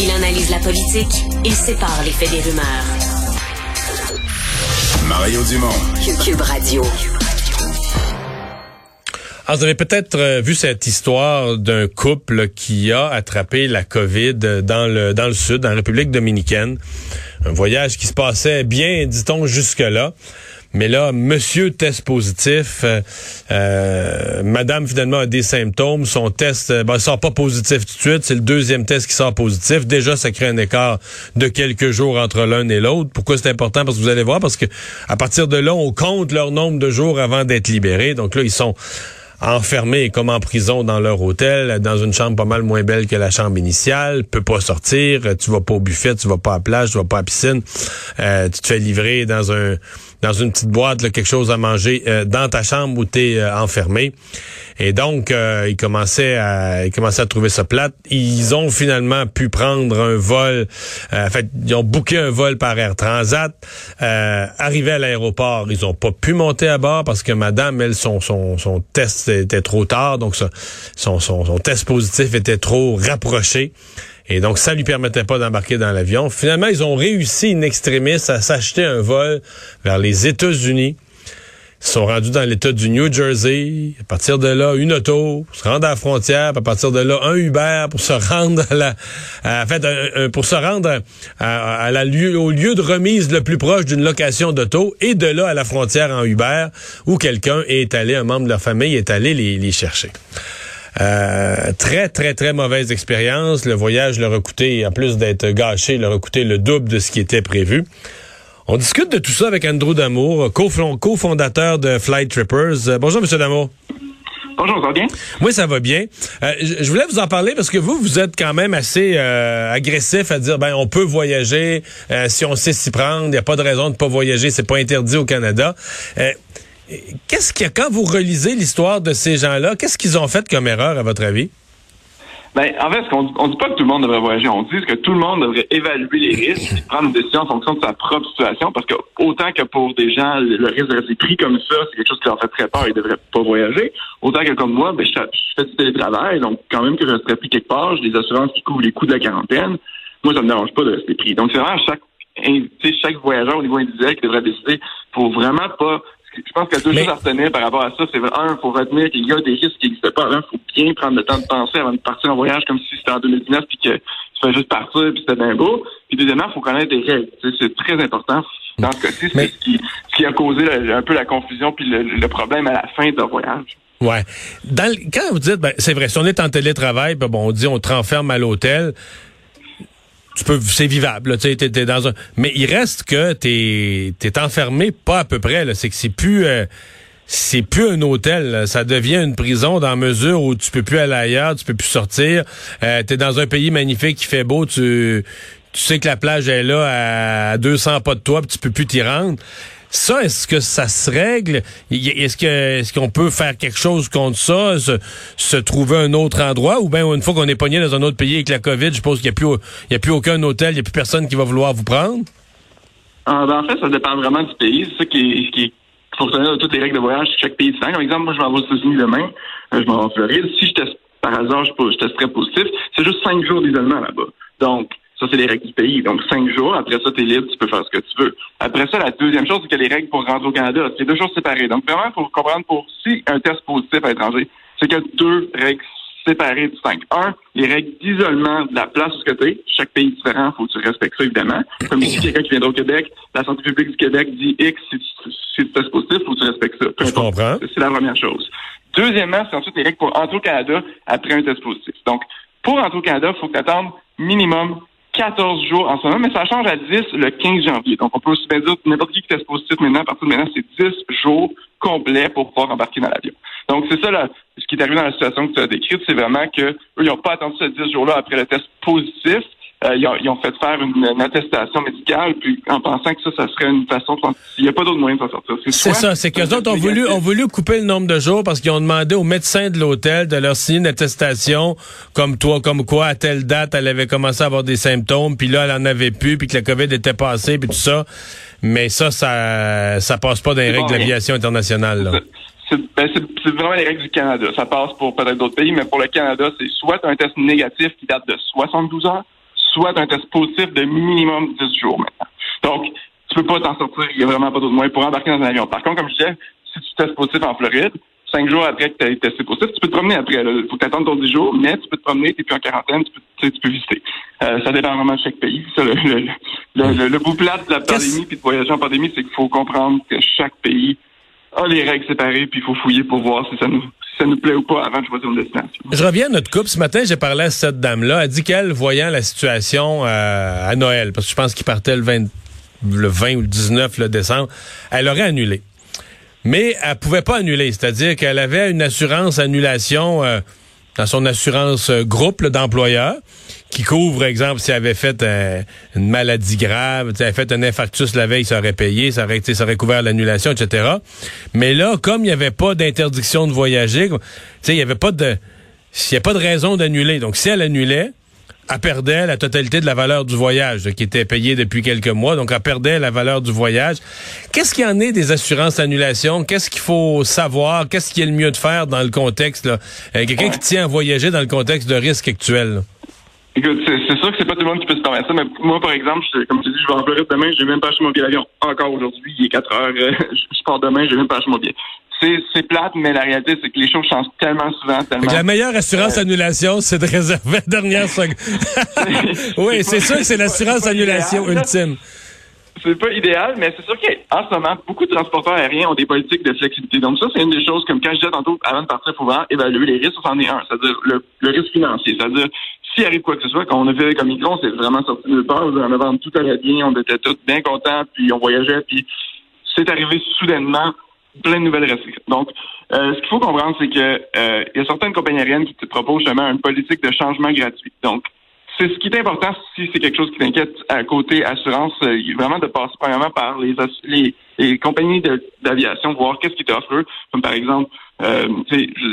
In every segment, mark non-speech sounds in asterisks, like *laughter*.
Il analyse la politique, il sépare les faits des rumeurs. Mario Dumont. Cube Radio. Alors, vous avez peut-être euh, vu cette histoire d'un couple qui a attrapé la COVID dans le dans le sud, dans la République dominicaine. Un voyage qui se passait bien, dit-on, jusque-là. Mais là, monsieur test positif, euh, euh, madame finalement a des symptômes, son test euh, ben, sort pas positif tout de suite, c'est le deuxième test qui sort positif. Déjà, ça crée un écart de quelques jours entre l'un et l'autre. Pourquoi c'est important? Parce que vous allez voir, parce que à partir de là, on compte leur nombre de jours avant d'être libérés. Donc là, ils sont enfermés comme en prison dans leur hôtel, dans une chambre pas mal moins belle que la chambre initiale, peut pas sortir, tu vas pas au buffet, tu vas pas à la plage, tu vas pas à la piscine, euh, tu te fais livrer dans un dans une petite boîte là, quelque chose à manger euh, dans ta chambre où tu es euh, enfermé. Et donc euh, ils commençaient à ils commençaient à trouver ça plate. Ils ont finalement pu prendre un vol en fait, ils ont booké un vol par Air Transat, arrivé à l'aéroport, ils ont pas pu monter à bord parce que madame elle son son son test était trop tard donc son son, son test positif était trop rapproché. Et donc, ça lui permettait pas d'embarquer dans l'avion. Finalement, ils ont réussi in extremis à s'acheter un vol vers les États-Unis. Ils sont rendus dans l'État du New Jersey. À partir de là, une auto, se rendre à la frontière. à partir de là, un Uber pour se rendre à la, en pour se rendre au lieu de remise le plus proche d'une location d'auto. Et de là à la frontière en Uber, où quelqu'un est allé, un membre de leur famille est allé les, les chercher. Euh, très, très, très mauvaise expérience. Le voyage leur a coûté, en plus d'être gâché, leur a coûté le double de ce qui était prévu. On discute de tout ça avec Andrew Damour, cofondateur de Flight Trippers. Euh, bonjour, Monsieur Damour. Bonjour, ça va bien? Oui, ça va bien. Euh, je voulais vous en parler parce que vous, vous êtes quand même assez agressif à dire, ben, on peut voyager si on sait s'y prendre. Il n'y a pas de raison de pas voyager. C'est pas interdit au Canada. Qu'est-ce qu'il y a quand vous relisez l'histoire de ces gens-là, qu'est-ce qu'ils ont fait comme erreur à votre avis? Ben, en fait, on, ne dit pas que tout le monde devrait voyager. On dit que tout le monde devrait évaluer les risques et *laughs* prendre une décision en fonction de sa propre situation. Parce que autant que pour des gens, le risque de rester pris comme ça, c'est quelque chose qui leur fait très peur, ils ne devraient pas voyager. Autant que comme moi, ben, je, fais du télétravail, donc quand même que je resterais pris quelque part, j'ai des assurances qui couvrent les coûts de la quarantaine. Moi, ça me dérange pas de rester pris. Donc, c'est vraiment chaque chaque voyageur au niveau individuel qui devrait décider pour vraiment pas je pense qu'il y a deux choses à retenir par rapport à ça. C'est un, il faut retenir qu'il y a des risques qui n'existent pas. Il faut bien prendre le temps de penser avant de partir en voyage comme si c'était en 2019 puis que tu fais juste partir puis c'était bien beau. Puis deuxièmement, il faut connaître des règles. C'est très important. Dans ce cas-ci, c'est ce, qui, qui a causé un peu la confusion puis le, problème à la fin de voyage. Ouais. Dans quand vous dites, ben, c'est vrai, si on est en télétravail, ben, bon, on dit on te renferme à l'hôtel tu peux, c'est vivable. Tu es, dans un, mais il reste que t'es es enfermé pas à peu près. C'est que c'est plus euh, c'est plus un hôtel. Ça devient une prison dans mesure où tu peux plus aller ailleurs, tu peux plus sortir. Euh, tu es dans un pays magnifique qui fait beau, tu tu sais que la plage est là à 200 pas de toi, puis tu peux plus t'y rendre. Ça, est-ce que ça se règle? Est-ce est-ce qu'on peut faire quelque chose contre ça, se, trouver un autre endroit, ou bien une fois qu'on est pogné dans un autre pays avec la COVID, je suppose qu'il n'y a plus a plus aucun hôtel, il n'y a plus personne qui va vouloir vous prendre? Ah, ben, en fait, ça dépend vraiment du pays. C'est ça qui, qui fonctionne de toutes les règles de voyage chaque pays différent. Par exemple, moi, je vais aux États-Unis demain, euh, je m'en vais en Floride. Si je teste par hasard, je, je testerais positif, c'est juste cinq jours d'isolement là-bas. Donc, ça, c'est les règles du pays. Donc, cinq jours. Après ça, tu es libre, tu peux faire ce que tu veux. Après ça, la deuxième chose, c'est a les règles pour rentrer au Canada. C'est deux choses séparées. Donc, vraiment, faut comprendre pour si un test positif à l'étranger, c'est qu'il y a deux règles séparées distinctes. Un, les règles d'isolement de la place où tu es. Chaque pays est différent, faut que tu respectes ça, évidemment. Comme ici, quelqu'un qui viendra au Québec, la santé publique du Québec dit X, si tu, si tu testes positif, faut que tu respectes ça. Je comprends. C'est la première chose. Deuxièmement, c'est ensuite les règles pour entrer au Canada après un test positif. Donc, pour entrer au Canada, il faut que tu attendes minimum 14 jours en ce moment, mais ça change à 10 le 15 janvier. Donc, on peut aussi bien dire n'importe qui qui teste positif maintenant, à partir de maintenant, c'est 10 jours complets pour pouvoir embarquer dans l'avion. Donc, c'est ça, là, ce qui est arrivé dans la situation que tu as décrite, c'est vraiment qu'eux, ils n'ont pas attendu ces 10 jours-là après le test positif. Euh, ils, ont, fait faire une, attestation médicale, puis en pensant que ça, ça serait une façon de... Il n'y a pas d'autre moyen de s'en sortir. C'est ça, c'est qu'eux autres ont voulu, ont voulu couper le nombre de jours parce qu'ils ont demandé au médecin de l'hôtel de leur signer une attestation comme toi, comme quoi, à telle date, elle avait commencé à avoir des symptômes, puis là, elle en avait plus, puis que la COVID était passée, puis tout ça. Mais ça, ça, ça passe pas dans les règles de l'aviation internationale. Là. Ben, c'est vraiment les règles du Canada. Ça passe pour peut-être d'autres pays, mais pour le Canada, c'est soit un test négatif qui date de 72 heures, soit un test positif de minimum 10 jours maintenant. Donc, tu peux pas t'en sortir, il y a vraiment pas d'autre moyen pour embarquer dans un avion. Par contre, comme je disais, si tu testes positif en Floride, cinq jours après que tu as testé positif, tu peux te promener après. Il faut t'attendre ton 10 jours, mais tu peux te promener, tu plus en quarantaine, tu peux, tu peux visiter. Euh, ça dépend vraiment de chaque pays. Ça, le, le, le, le, bout plat de la pandémie puis de voyager en pandémie, c'est qu'il faut comprendre que chaque pays a les règles séparées, puis il faut fouiller pour voir si ça nous ça nous plaît ou pas avant de choisir une destination. Je reviens à notre couple. Ce matin, j'ai parlé à cette dame-là. Elle dit qu'elle, voyant la situation euh, à Noël, parce que je pense qu'il partait le 20, le 20 ou le 19 le décembre, elle aurait annulé. Mais elle pouvait pas annuler, c'est-à-dire qu'elle avait une assurance annulation euh, dans son assurance euh, groupe d'employeurs qui couvre, exemple, si elle avait fait une maladie grave, si elle avait fait un infarctus la veille, ça aurait payé, ça aurait, ça aurait couvert l'annulation, etc. Mais là, comme il n'y avait pas d'interdiction de voyager, il n'y avait pas de, il n'y a pas de raison d'annuler. Donc, si elle annulait, elle perdait la totalité de la valeur du voyage, qui était payée depuis quelques mois, donc elle perdait la valeur du voyage. Qu'est-ce qu'il y en est des assurances annulation? Qu'est-ce qu'il faut savoir? Qu'est-ce qui est le mieux de faire dans le contexte? Là? Euh, quelqu'un qui tient à voyager dans le contexte de risque actuel. Écoute, c'est sûr que c'est pas tout le monde qui peut se permettre ça, mais moi, par exemple, comme tu dis, je vais en Floride demain, j'ai même pas acheté mon billet d'avion. Encore aujourd'hui, il est 4 heures, euh, *laughs* je pars demain, j'ai même pas acheté mon billet. C'est plate, mais la réalité, c'est que les choses changent tellement souvent, tellement. la meilleure assurance annulation, c'est de réserver la dernière seconde. *laughs* oui, c'est sûr que c'est l'assurance annulation ultime. C'est pas idéal, mais c'est sûr qu'en ce moment, beaucoup de transporteurs aériens ont des politiques de flexibilité. Donc ça, c'est une des choses, comme quand je disais tantôt, avant de partir, il faut vraiment évaluer les risques. C'en est un, c'est-à-dire le, le, risque financier. C'est-à-dire, s'il arrive quoi que ce soit, quand on a fait comme Micron, c'est vraiment sorti de part. On avait tout allait bien, on était tous bien contents, puis on voyageait, puis c'est arrivé soudainement plein de nouvelles restrictions. Donc, euh, ce qu'il faut comprendre, c'est que euh, il y a certaines compagnies aériennes qui te proposent justement une politique de changement gratuit. Donc, c'est ce qui est important si c'est quelque chose qui t'inquiète à côté assurance, euh, vraiment de passer premièrement par les, les, les compagnies d'aviation, voir qu'est-ce qu'ils t'offrent. Comme par exemple, euh,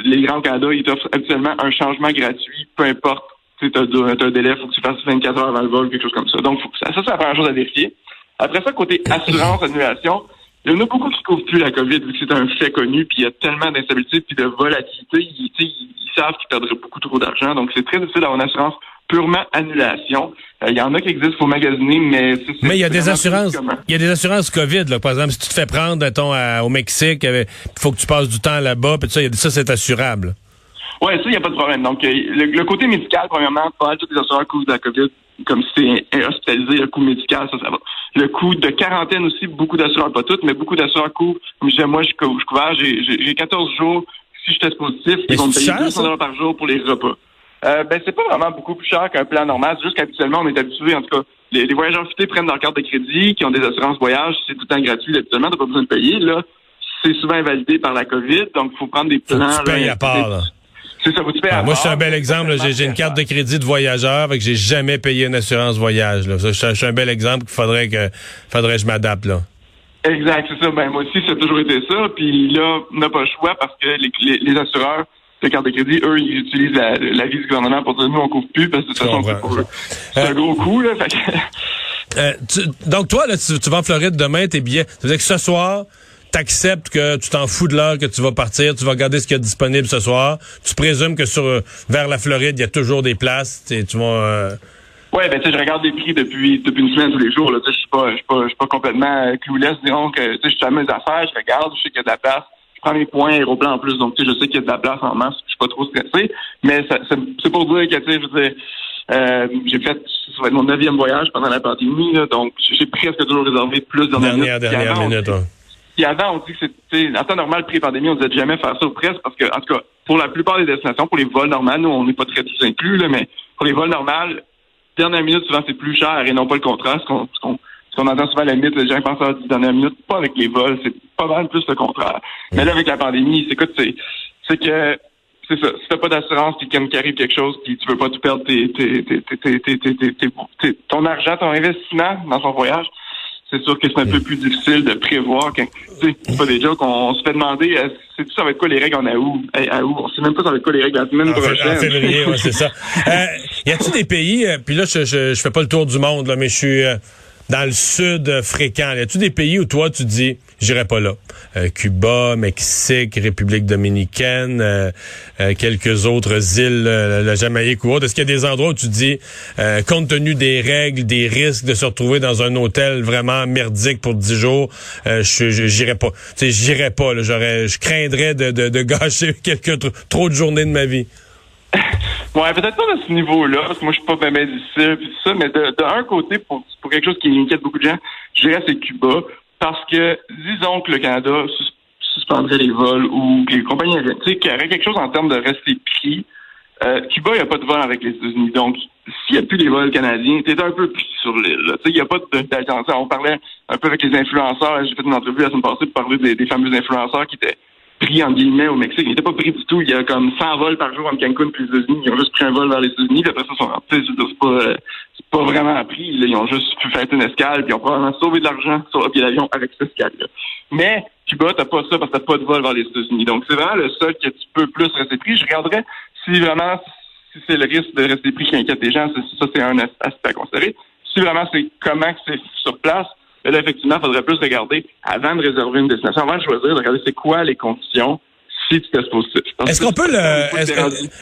les grands Canada, ils t'offrent habituellement un changement gratuit, peu importe. Tu as, un délai, il faut que tu fasses 24 heures avant le vol, quelque chose comme ça. Donc, ça, ça c'est la première chose à vérifier. Après ça, côté assurance, annulation, il y en a beaucoup qui couvrent plus la COVID vu que c'est un fait connu, puis il y a tellement d'instabilité puis de volatilité, ils, ils savent qu'ils perdraient beaucoup trop d'argent. Donc c'est très difficile d'avoir une assurance purement annulation. Euh, il y en a qui existent, faut magasiner, mais Mais il y a des assurances. Il y a des assurances COVID, là. Par exemple, si tu te fais prendre, mettons, au Mexique, il faut que tu passes du temps là-bas, puis ça, ça c'est assurable. Oui, ça, il n'y a pas de problème. Donc, euh, le, côté médical, premièrement, pas tous les assureurs couvrent la COVID comme si c'est hospitalisé, le coût médical, ça, ça va. Le coût de quarantaine aussi, beaucoup d'assureurs, pas toutes, mais beaucoup d'assureurs couvrent. Comme je disais, moi, je, je couvert, j'ai 14 jours. Si je teste positif, ils vont me payer 200 dollars par jour pour les repas. Euh, ben, c'est pas vraiment beaucoup plus cher qu'un plan normal. C'est juste qu'habituellement, on est habitué, en tout cas, les, voyageurs fités prennent leur carte de crédit, qui ont des assurances voyage, c'est tout le temps gratuit, habituellement, t'as pas besoin de payer, là. C'est souvent invalidé par la COVID, donc il faut prendre des plans. tu payes à part, là. Ça, vous ah, Moi, je suis un bel exemple. J'ai une carte de crédit de voyageur, que j'ai jamais payé une assurance voyage. Là. je suis un bel exemple qu'il faudrait que faudrait que je m'adapte là. Exact, c'est ça. Ben moi aussi, ça a toujours été ça. Puis là, on n'a pas le choix parce que les, les assureurs les cartes de crédit, eux, ils utilisent la, vie du gouvernement pour dire nous, on couvre plus parce que de toute façon, c'est un gros coup. Là, euh, donc, toi, là, tu, vas en Floride demain, tes billets. Ça veut dire que ce soir, t'acceptes que tu t'en fous de l'heure que tu vas partir, tu vas regarder ce qu'il y a disponible ce soir. Tu présumes que sur vers la Floride, il y a toujours des places. Tu vas. Euh... Ouais, ben tu sais, je regarde les prix depuis depuis une semaine tous les jours. Je suis pas, je suis pas, je suis pas complètement clouless. Disons que je suis à mes affaires, je regarde, je sais qu'il y a de la place prends mes points aéroplan en plus, donc tu sais, je sais qu'il y a de la place en masse, je suis pas trop stressé. Mais c'est pour dire que tu sais, je veux dire, euh, j'ai fait ça va être mon neuvième voyage pendant la pandémie, là, donc j'ai presque toujours réservé plus de dernière, dernière minute. Puis avant, on dit que c'était en temps normal, pré-pandémie, on disait jamais faire ça au presque parce que, en tout cas, pour la plupart des destinations, pour les vols normaux, nous, on n'est pas très tous inclus, là, mais pour les vols normaux, dernière minute, souvent, c'est plus cher et non pas le contraire, ce qu'on qu'on entend souvent la mythe, les gens pensent à la dernière minute, pas avec les vols, c'est pas mal plus le contraire. Mais là, avec la pandémie, c'est c'est, c'est que c'est ça. Si t'as pas d'assurance, puis qu'il arrive quelque chose, puis tu veux pas tout perdre tes, tes, ton argent, ton investissement dans son voyage, c'est sûr que c'est un peu plus difficile de prévoir. Quand, c'est pas des jokes, on, se fait demander, c'est ça va être quoi les règles en août? À août? On sait même pas ça va être quoi les règles la semaine prochaine. En février, ouais, c'est ça. *laughs* Euh, y a-t-il des pays, euh, puis là, je, je, je, fais pas le tour du monde, là, mais je suis... Euh, dans le sud euh, fréquent? Y a-tu des pays où toi, tu dis, j'irai pas là? Euh, Cuba, Mexique, République dominicaine, euh, quelques autres îles, la Jamaïque ou autre. Est-ce qu'il y a des endroits où tu dis, compte tenu des règles, des risques de se retrouver dans un hôtel vraiment merdique pour dix jours, je j'irai pas. Tu sais, j'irai pas. J'aurais, je craindrais de, de, de *laughs* gâcher quelques trop de journées de ma vie. Ouais, peut-être pas à ce niveau-là, parce que moi, je suis pas bien d'ici, puis ça, mais de, un côté, pour, pour quelque chose qui inquiète beaucoup de gens, je dirais c'est Cuba, parce que, disons que le Canada suspendrait les vols ou que les compagnies y aurait quelque chose en termes de rester pris, euh, Cuba, il n'y a pas de vol avec les États-Unis. Donc, s'il n'y a plus des vols canadiens, t'es un peu pris sur l'île. Il n'y a pas d'alternance. On parlait un peu avec les influenceurs. J'ai fait une entrevue la semaine passée pour parler des, fameux influenceurs qui étaient pris en guillemets au Mexique. Il n'était pas pris du tout. Il y a comme 100 vols par jour en Cancun et les États-Unis. Ils ont juste pris un vol vers les États-Unis. Après ça, sont rentrés. Pas, euh, c'est pas vraiment appris. Ils ont juste pu faire une escale. Puis ils ont probablement sauvé de l'argent sur le d'avion avec cette escale-là. Mais Cuba, t'as pas ça parce que t'as pas de vol vers les États-Unis. Donc c'est vraiment le seul que tu peux plus rester pris. Je regarderais si vraiment si c'est le risque de rester pris qui inquiète les gens. Ça, c'est un aspect à considérer. Si vraiment c'est comment c'est sur place, là, effectivement, il faudrait plus regarder, avant de réserver une destination, avant de choisir, de regarder c'est quoi les conditions si tu testes positif. Est-ce qu'on peut le,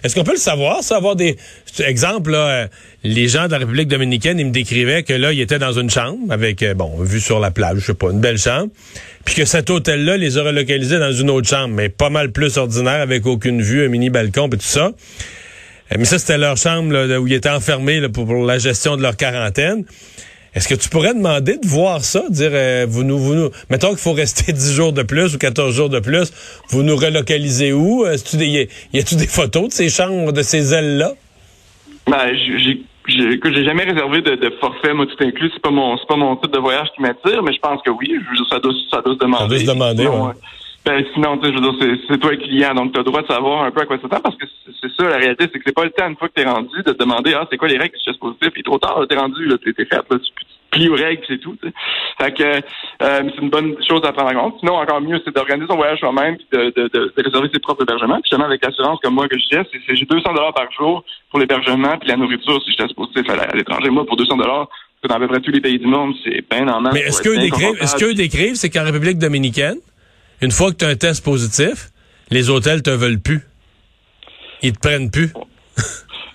est-ce, qu'on peut le savoir, savoir des, exemple, là, euh, les gens de la République dominicaine, ils me décrivaient que là, ils étaient dans une chambre avec, euh, bon, vue sur la plage, je sais pas, une belle chambre, puis que cet hôtel-là les aurait localisés dans une autre chambre, mais pas mal plus ordinaire, avec aucune vue, un mini balcon et tout ça. Euh, mais ça, c'était leur chambre là, où ils étaient enfermés pour, pour la gestion de leur quarantaine. Est-ce que tu pourrais demander de voir ça, dire euh, vous nous vous nous mettons qu'il faut rester *laughs* 10 jours de plus ou 14 jours de plus, vous nous relocalisez où? Est-ce tu y a-tu des photos de ces chambres de ces ailes là Ben j'ai j'ai jamais réservé de, de, forfait, moi tout inclus. C'est pas mon c'est pas mon type de voyage qui m'attire, mais je pense que oui. Je ça doit ça doit se demander. Ça doit se demander, ouais. Ben, sinon, tu sais, je veux dire, c'est toi le client, donc tu as le droit de savoir un peu à quoi ça tend, parce que c'est ça, la réalité, c'est que c'est pas le temps, une fois que tu es rendu, de te demander, ah, c'est quoi les règles du geste positif, et trop tard, t'es rendu, là, t'es fait, là, tu plies aux règles, c'est tout, Fait que, euh, c'est une bonne chose à prendre en compte. Sinon, encore mieux, c'est d'organiser son voyage soi-même, puis de, de, de, réserver ses propres hébergements. Puis, justement, avec l'assurance, comme moi, que je disais, c'est j'ai 200 dollars par jour pour l'hébergement, puis la nourriture, si je teste positif à l'étranger. Moi, pour 200 dollars, dans à peu près tous les pays du monde, c'est bien normal. Mais est-ce qu'eux décrivent, est-ce qu'eux décrivent, c'est qu'en République dominicaine, une fois que tu as un test positif, les hôtels te veulent plus. Ils te prennent plus. *laughs*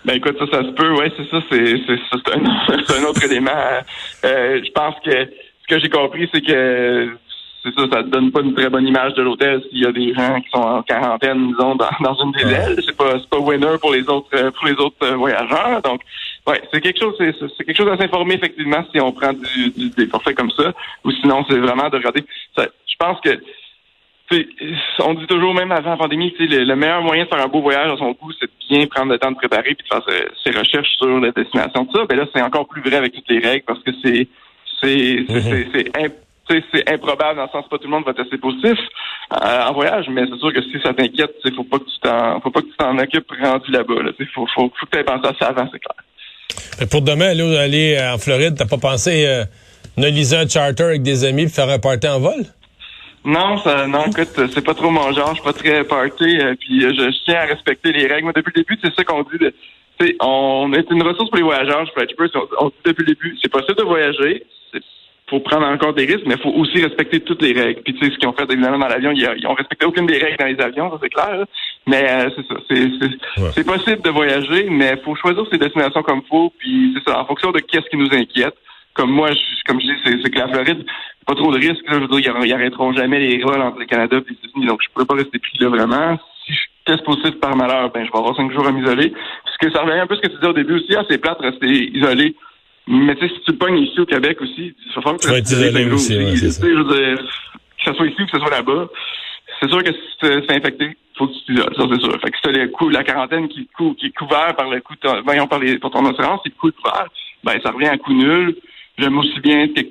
Ben écoute, ça, ça se peut, ouais, c'est ça, c'est, c'est, un, *laughs* un, autre élément. Euh, je pense que ce que j'ai compris, c'est que c'est ça, ça donne pas une très bonne image de l'hôtel s'il y a des gens qui sont en quarantaine, disons, dans, dans une des ailes. C'est pas, c'est pas winner pour les autres, euh, pour les autres euh, voyageurs. Donc, ouais, c'est quelque chose, c'est, c'est quelque chose à s'informer effectivement si on prend du, du, des forfaits comme ça, ou sinon c'est vraiment de regarder. Ça, je pense que on dit toujours, même avant la pandémie, le, le meilleur moyen de faire un beau voyage à son goût, c'est de bien prendre le temps de préparer puis de faire ses, recherches sur la destination. Tout ça, ben là, c'est encore plus vrai avec toutes les règles parce que c'est c'est c'est c'est improbable dans le sens que pas tout le monde va tester positif euh, en voyage, mais c'est sûr que si ça t'inquiète, il faut pas que tu t'en faut pas que tu t'en occupes rendu là-bas. Là, faut, faut, faut que tu aies pensé à ça avant, c'est clair. pour demain, aller, aller en Floride, t'as pas pensé euh, ne un charter avec des amis et faire un party en vol? Non, ça, non, écoute, c'est pas trop mon genre, je suis pas très party, euh, puis euh, je, tiens à respecter les règles. Moi, depuis le début, c'est ça qu'on dit. De, on est une ressource pour les voyageurs, je on, on dit depuis le début, c'est possible de voyager, faut prendre en compte des risques, mais il faut aussi respecter toutes les règles. Puis tu sais, ce qu'ils ont fait évidemment dans l'avion, ils, ont respecté aucune des règles dans les avions, ça c'est clair. Mais euh, c'est ça, c'est possible de voyager, mais il faut choisir ses destinations comme il faut, puis c'est ça, en fonction de qu'est-ce qui nous inquiète comme moi, je, comme je dis, c'est que la Floride, pas trop de risques. je veux dire, ils arrêteront jamais les vols entre le Canada et les États-Unis, donc je pourrais pas rester pris là vraiment. Si je teste positif par malheur, ben je vais avoir cinq jours à m'isoler. Puisque ça revient un peu ce que tu disais au début aussi, ah, c'est plate de rester isolé. Mais tu sais, si tu le pognes ici au Québec aussi, il va falloir que tu restes isolé aussi. Ouais, je veux dire, que ce soit ici ou que ce soit là-bas, c'est sûr que si c'est infecté, faut que tu t'isoles, ça c'est sûr. Fait que si t'as la quarantaine qui, qui est couvert par le coup, voyons par, les, pour ton assurance, c'est le coût couvert, ben ça revient à coût nul. J'aime aussi bien